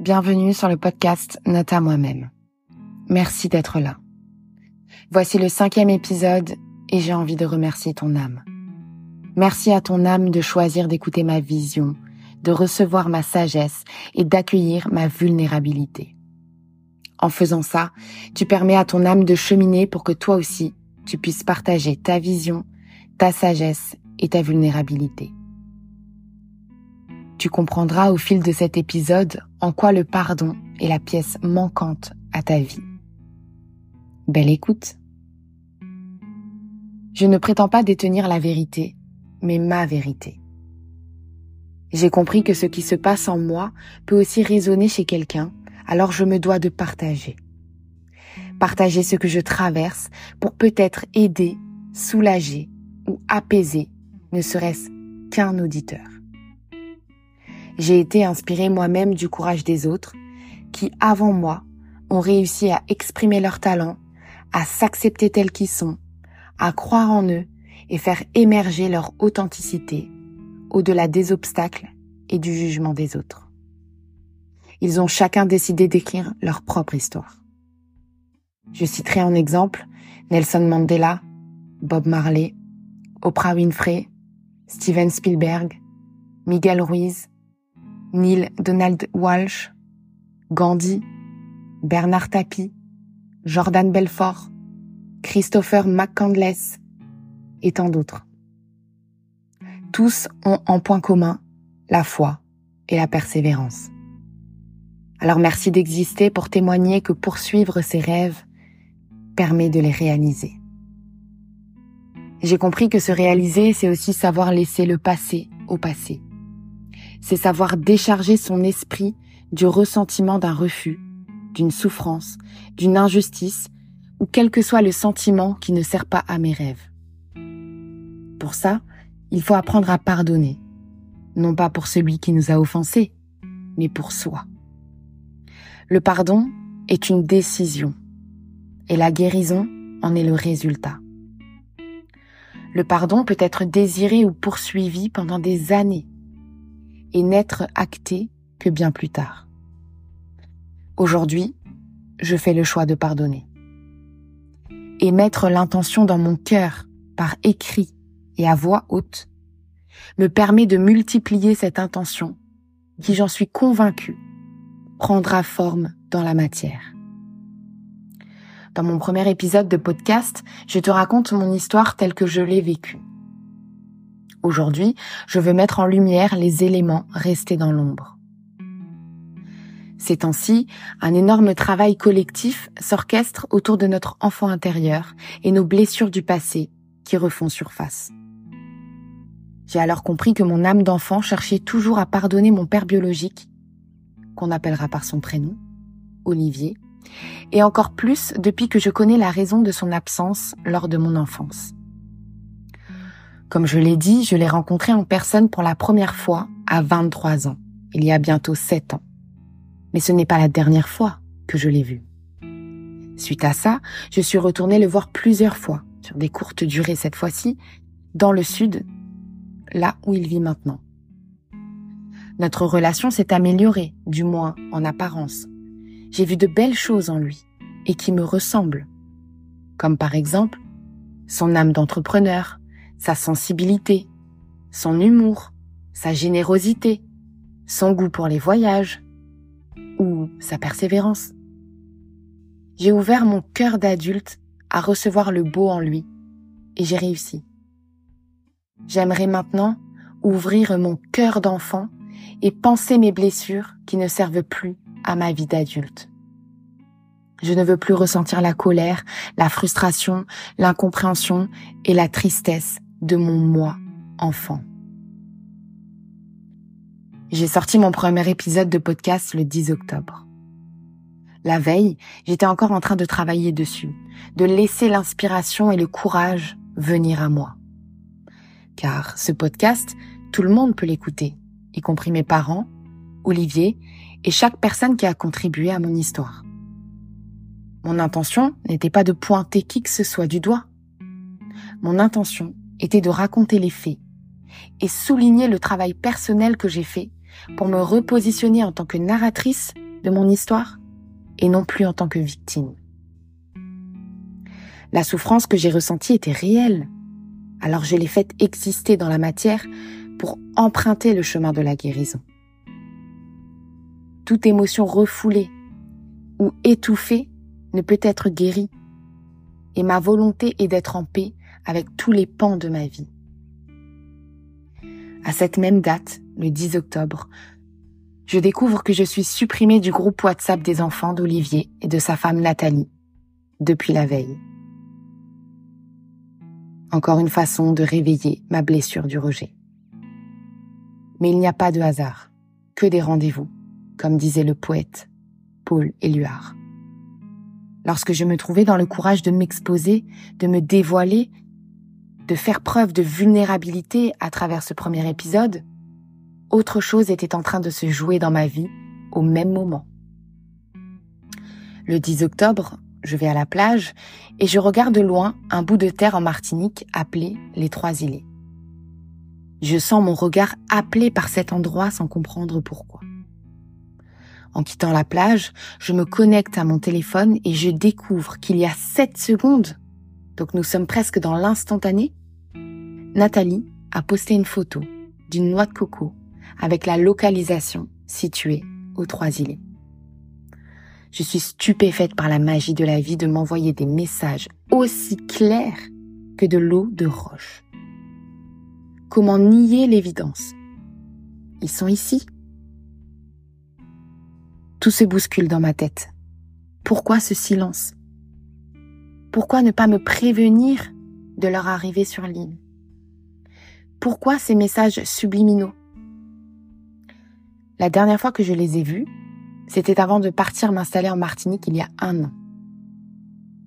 Bienvenue sur le podcast Note à moi-même. Merci d'être là. Voici le cinquième épisode et j'ai envie de remercier ton âme. Merci à ton âme de choisir d'écouter ma vision, de recevoir ma sagesse et d'accueillir ma vulnérabilité. En faisant ça, tu permets à ton âme de cheminer pour que toi aussi, tu puisses partager ta vision, ta sagesse et ta vulnérabilité. Tu comprendras au fil de cet épisode en quoi le pardon est la pièce manquante à ta vie. Belle écoute. Je ne prétends pas détenir la vérité, mais ma vérité. J'ai compris que ce qui se passe en moi peut aussi résonner chez quelqu'un, alors je me dois de partager. Partager ce que je traverse pour peut-être aider, soulager ou apaiser, ne serait-ce qu'un auditeur. J'ai été inspirée moi-même du courage des autres qui, avant moi, ont réussi à exprimer leurs talents, à s'accepter tels qu'ils sont, à croire en eux et faire émerger leur authenticité au-delà des obstacles et du jugement des autres. Ils ont chacun décidé d'écrire leur propre histoire. Je citerai en exemple Nelson Mandela, Bob Marley, Oprah Winfrey, Steven Spielberg, Miguel Ruiz, Neil Donald Walsh, Gandhi, Bernard Tapie, Jordan Belfort, Christopher McCandless et tant d'autres. Tous ont en point commun la foi et la persévérance. Alors merci d'exister pour témoigner que poursuivre ses rêves permet de les réaliser. J'ai compris que se réaliser, c'est aussi savoir laisser le passé au passé c'est savoir décharger son esprit du ressentiment d'un refus, d'une souffrance, d'une injustice, ou quel que soit le sentiment qui ne sert pas à mes rêves. Pour ça, il faut apprendre à pardonner, non pas pour celui qui nous a offensés, mais pour soi. Le pardon est une décision, et la guérison en est le résultat. Le pardon peut être désiré ou poursuivi pendant des années, et n'être acté que bien plus tard. Aujourd'hui, je fais le choix de pardonner. Et mettre l'intention dans mon cœur par écrit et à voix haute me permet de multiplier cette intention qui, j'en suis convaincue, prendra forme dans la matière. Dans mon premier épisode de podcast, je te raconte mon histoire telle que je l'ai vécue. Aujourd'hui, je veux mettre en lumière les éléments restés dans l'ombre. Ces temps-ci, un énorme travail collectif s'orchestre autour de notre enfant intérieur et nos blessures du passé qui refont surface. J'ai alors compris que mon âme d'enfant cherchait toujours à pardonner mon père biologique, qu'on appellera par son prénom, Olivier, et encore plus depuis que je connais la raison de son absence lors de mon enfance. Comme je l'ai dit, je l'ai rencontré en personne pour la première fois à 23 ans, il y a bientôt 7 ans. Mais ce n'est pas la dernière fois que je l'ai vu. Suite à ça, je suis retournée le voir plusieurs fois, sur des courtes durées cette fois-ci, dans le sud, là où il vit maintenant. Notre relation s'est améliorée, du moins en apparence. J'ai vu de belles choses en lui et qui me ressemblent, comme par exemple son âme d'entrepreneur, sa sensibilité, son humour, sa générosité, son goût pour les voyages ou sa persévérance. J'ai ouvert mon cœur d'adulte à recevoir le beau en lui et j'ai réussi. J'aimerais maintenant ouvrir mon cœur d'enfant et penser mes blessures qui ne servent plus à ma vie d'adulte. Je ne veux plus ressentir la colère, la frustration, l'incompréhension et la tristesse de mon moi enfant. J'ai sorti mon premier épisode de podcast le 10 octobre. La veille, j'étais encore en train de travailler dessus, de laisser l'inspiration et le courage venir à moi. Car ce podcast, tout le monde peut l'écouter, y compris mes parents, Olivier et chaque personne qui a contribué à mon histoire. Mon intention n'était pas de pointer qui que ce soit du doigt. Mon intention était de raconter les faits et souligner le travail personnel que j'ai fait pour me repositionner en tant que narratrice de mon histoire et non plus en tant que victime. La souffrance que j'ai ressentie était réelle, alors je l'ai faite exister dans la matière pour emprunter le chemin de la guérison. Toute émotion refoulée ou étouffée ne peut être guérie, et ma volonté est d'être en paix avec tous les pans de ma vie. À cette même date, le 10 octobre, je découvre que je suis supprimée du groupe WhatsApp des enfants d'Olivier et de sa femme Nathalie depuis la veille. Encore une façon de réveiller ma blessure du rejet. Mais il n'y a pas de hasard, que des rendez-vous, comme disait le poète Paul Éluard. Lorsque je me trouvais dans le courage de m'exposer, de me dévoiler, de faire preuve de vulnérabilité à travers ce premier épisode, autre chose était en train de se jouer dans ma vie au même moment. Le 10 octobre, je vais à la plage et je regarde de loin un bout de terre en Martinique appelé les Trois Îlets. Je sens mon regard appelé par cet endroit sans comprendre pourquoi. En quittant la plage, je me connecte à mon téléphone et je découvre qu'il y a 7 secondes, donc nous sommes presque dans l'instantané, Nathalie a posté une photo d'une noix de coco avec la localisation située aux Trois Îlets. Je suis stupéfaite par la magie de la vie de m'envoyer des messages aussi clairs que de l'eau de roche. Comment nier l'évidence? Ils sont ici. Tout se bouscule dans ma tête. Pourquoi ce silence? Pourquoi ne pas me prévenir de leur arrivée sur l'île? Pourquoi ces messages subliminaux? La dernière fois que je les ai vus, c'était avant de partir m'installer en Martinique il y a un an.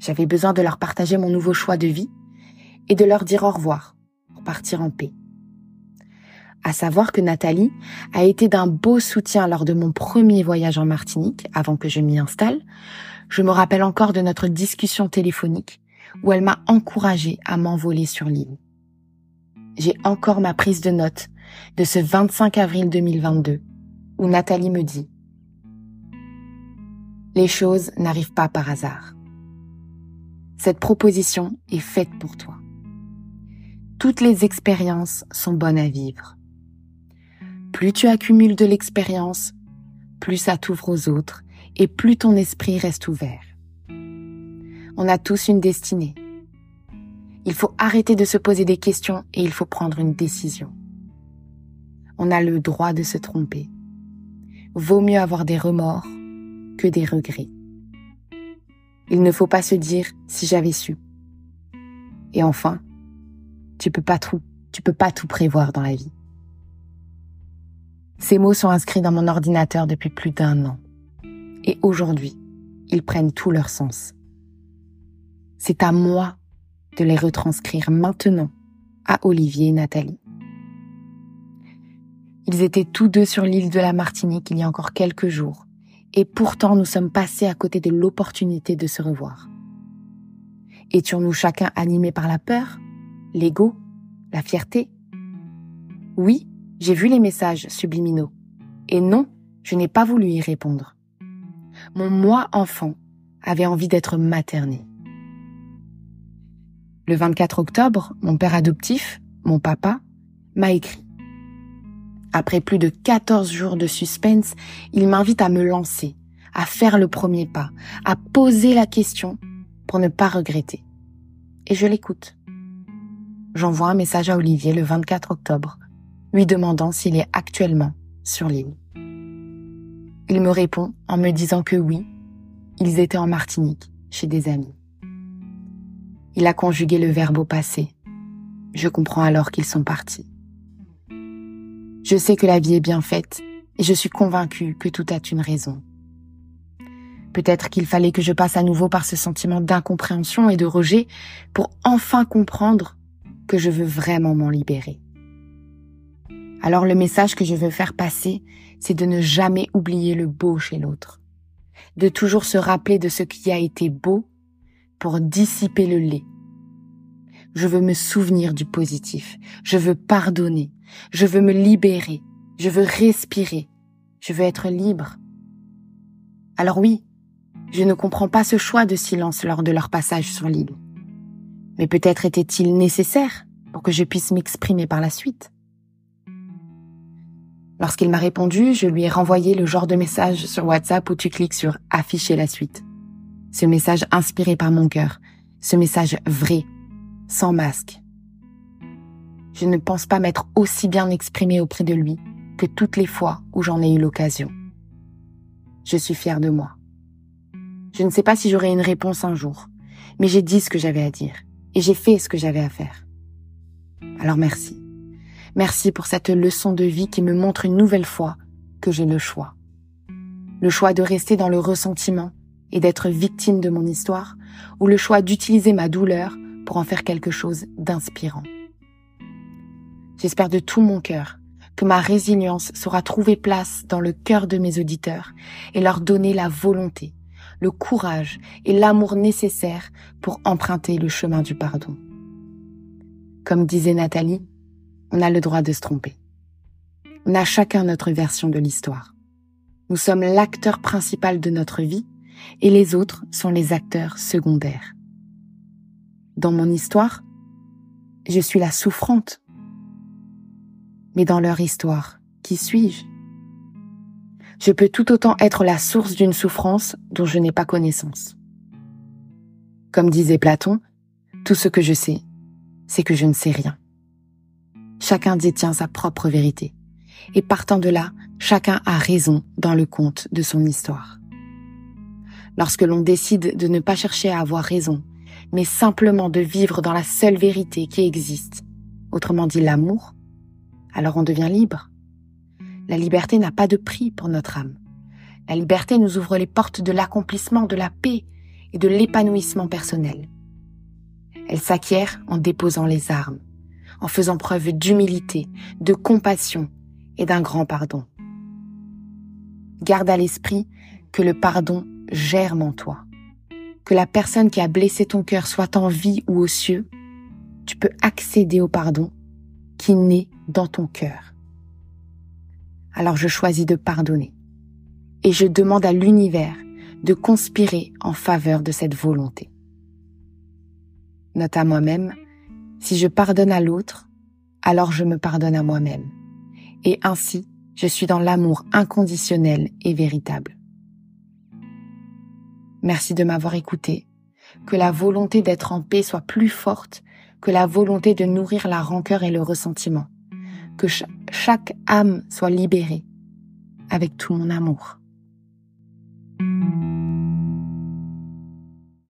J'avais besoin de leur partager mon nouveau choix de vie et de leur dire au revoir pour partir en paix. À savoir que Nathalie a été d'un beau soutien lors de mon premier voyage en Martinique avant que je m'y installe. Je me rappelle encore de notre discussion téléphonique où elle m'a encouragée à m'envoler sur l'île. J'ai encore ma prise de notes de ce 25 avril 2022 où Nathalie me dit les choses n'arrivent pas par hasard. Cette proposition est faite pour toi. Toutes les expériences sont bonnes à vivre. Plus tu accumules de l'expérience, plus ça t'ouvre aux autres et plus ton esprit reste ouvert. On a tous une destinée. Il faut arrêter de se poser des questions et il faut prendre une décision. On a le droit de se tromper. Vaut mieux avoir des remords que des regrets. Il ne faut pas se dire si j'avais su. Et enfin, tu peux pas tout, tu peux pas tout prévoir dans la vie. Ces mots sont inscrits dans mon ordinateur depuis plus d'un an. Et aujourd'hui, ils prennent tout leur sens. C'est à moi de les retranscrire maintenant à Olivier et Nathalie. Ils étaient tous deux sur l'île de la Martinique il y a encore quelques jours et pourtant nous sommes passés à côté de l'opportunité de se revoir. Étions-nous chacun animés par la peur, l'ego, la fierté? Oui, j'ai vu les messages subliminaux. Et non, je n'ai pas voulu y répondre. Mon moi enfant avait envie d'être materné. Le 24 octobre, mon père adoptif, mon papa, m'a écrit. Après plus de 14 jours de suspense, il m'invite à me lancer, à faire le premier pas, à poser la question pour ne pas regretter. Et je l'écoute. J'envoie un message à Olivier le 24 octobre, lui demandant s'il est actuellement sur l'île. Il me répond en me disant que oui, ils étaient en Martinique, chez des amis. Il a conjugué le verbe au passé. Je comprends alors qu'ils sont partis. Je sais que la vie est bien faite et je suis convaincue que tout a une raison. Peut-être qu'il fallait que je passe à nouveau par ce sentiment d'incompréhension et de rejet pour enfin comprendre que je veux vraiment m'en libérer. Alors le message que je veux faire passer, c'est de ne jamais oublier le beau chez l'autre, de toujours se rappeler de ce qui a été beau pour dissiper le lait je veux me souvenir du positif. Je veux pardonner. Je veux me libérer. Je veux respirer. Je veux être libre. Alors oui, je ne comprends pas ce choix de silence lors de leur passage sur l'île. Mais peut-être était-il nécessaire pour que je puisse m'exprimer par la suite. Lorsqu'il m'a répondu, je lui ai renvoyé le genre de message sur WhatsApp où tu cliques sur afficher la suite. Ce message inspiré par mon cœur, ce message vrai, sans masque. Je ne pense pas m'être aussi bien exprimé auprès de lui que toutes les fois où j'en ai eu l'occasion. Je suis fière de moi. Je ne sais pas si j'aurai une réponse un jour, mais j'ai dit ce que j'avais à dire et j'ai fait ce que j'avais à faire. Alors merci. Merci pour cette leçon de vie qui me montre une nouvelle fois que j'ai le choix. Le choix de rester dans le ressentiment et d'être victime de mon histoire, ou le choix d'utiliser ma douleur pour en faire quelque chose d'inspirant. J'espère de tout mon cœur que ma résilience saura trouver place dans le cœur de mes auditeurs et leur donner la volonté, le courage et l'amour nécessaires pour emprunter le chemin du pardon. Comme disait Nathalie, on a le droit de se tromper. On a chacun notre version de l'histoire. Nous sommes l'acteur principal de notre vie et les autres sont les acteurs secondaires. Dans mon histoire, je suis la souffrante. Mais dans leur histoire, qui suis-je? Je peux tout autant être la source d'une souffrance dont je n'ai pas connaissance. Comme disait Platon, tout ce que je sais, c'est que je ne sais rien. Chacun détient sa propre vérité. Et partant de là, chacun a raison dans le conte de son histoire. Lorsque l'on décide de ne pas chercher à avoir raison, mais simplement de vivre dans la seule vérité qui existe, autrement dit l'amour, alors on devient libre. La liberté n'a pas de prix pour notre âme. La liberté nous ouvre les portes de l'accomplissement de la paix et de l'épanouissement personnel. Elle s'acquiert en déposant les armes, en faisant preuve d'humilité, de compassion et d'un grand pardon. Garde à l'esprit que le pardon germe en toi. Que la personne qui a blessé ton cœur soit en vie ou aux cieux, tu peux accéder au pardon qui naît dans ton cœur. Alors je choisis de pardonner. Et je demande à l'univers de conspirer en faveur de cette volonté. Note à moi-même, si je pardonne à l'autre, alors je me pardonne à moi-même. Et ainsi, je suis dans l'amour inconditionnel et véritable. Merci de m'avoir écouté. Que la volonté d'être en paix soit plus forte que la volonté de nourrir la rancœur et le ressentiment. Que chaque âme soit libérée avec tout mon amour.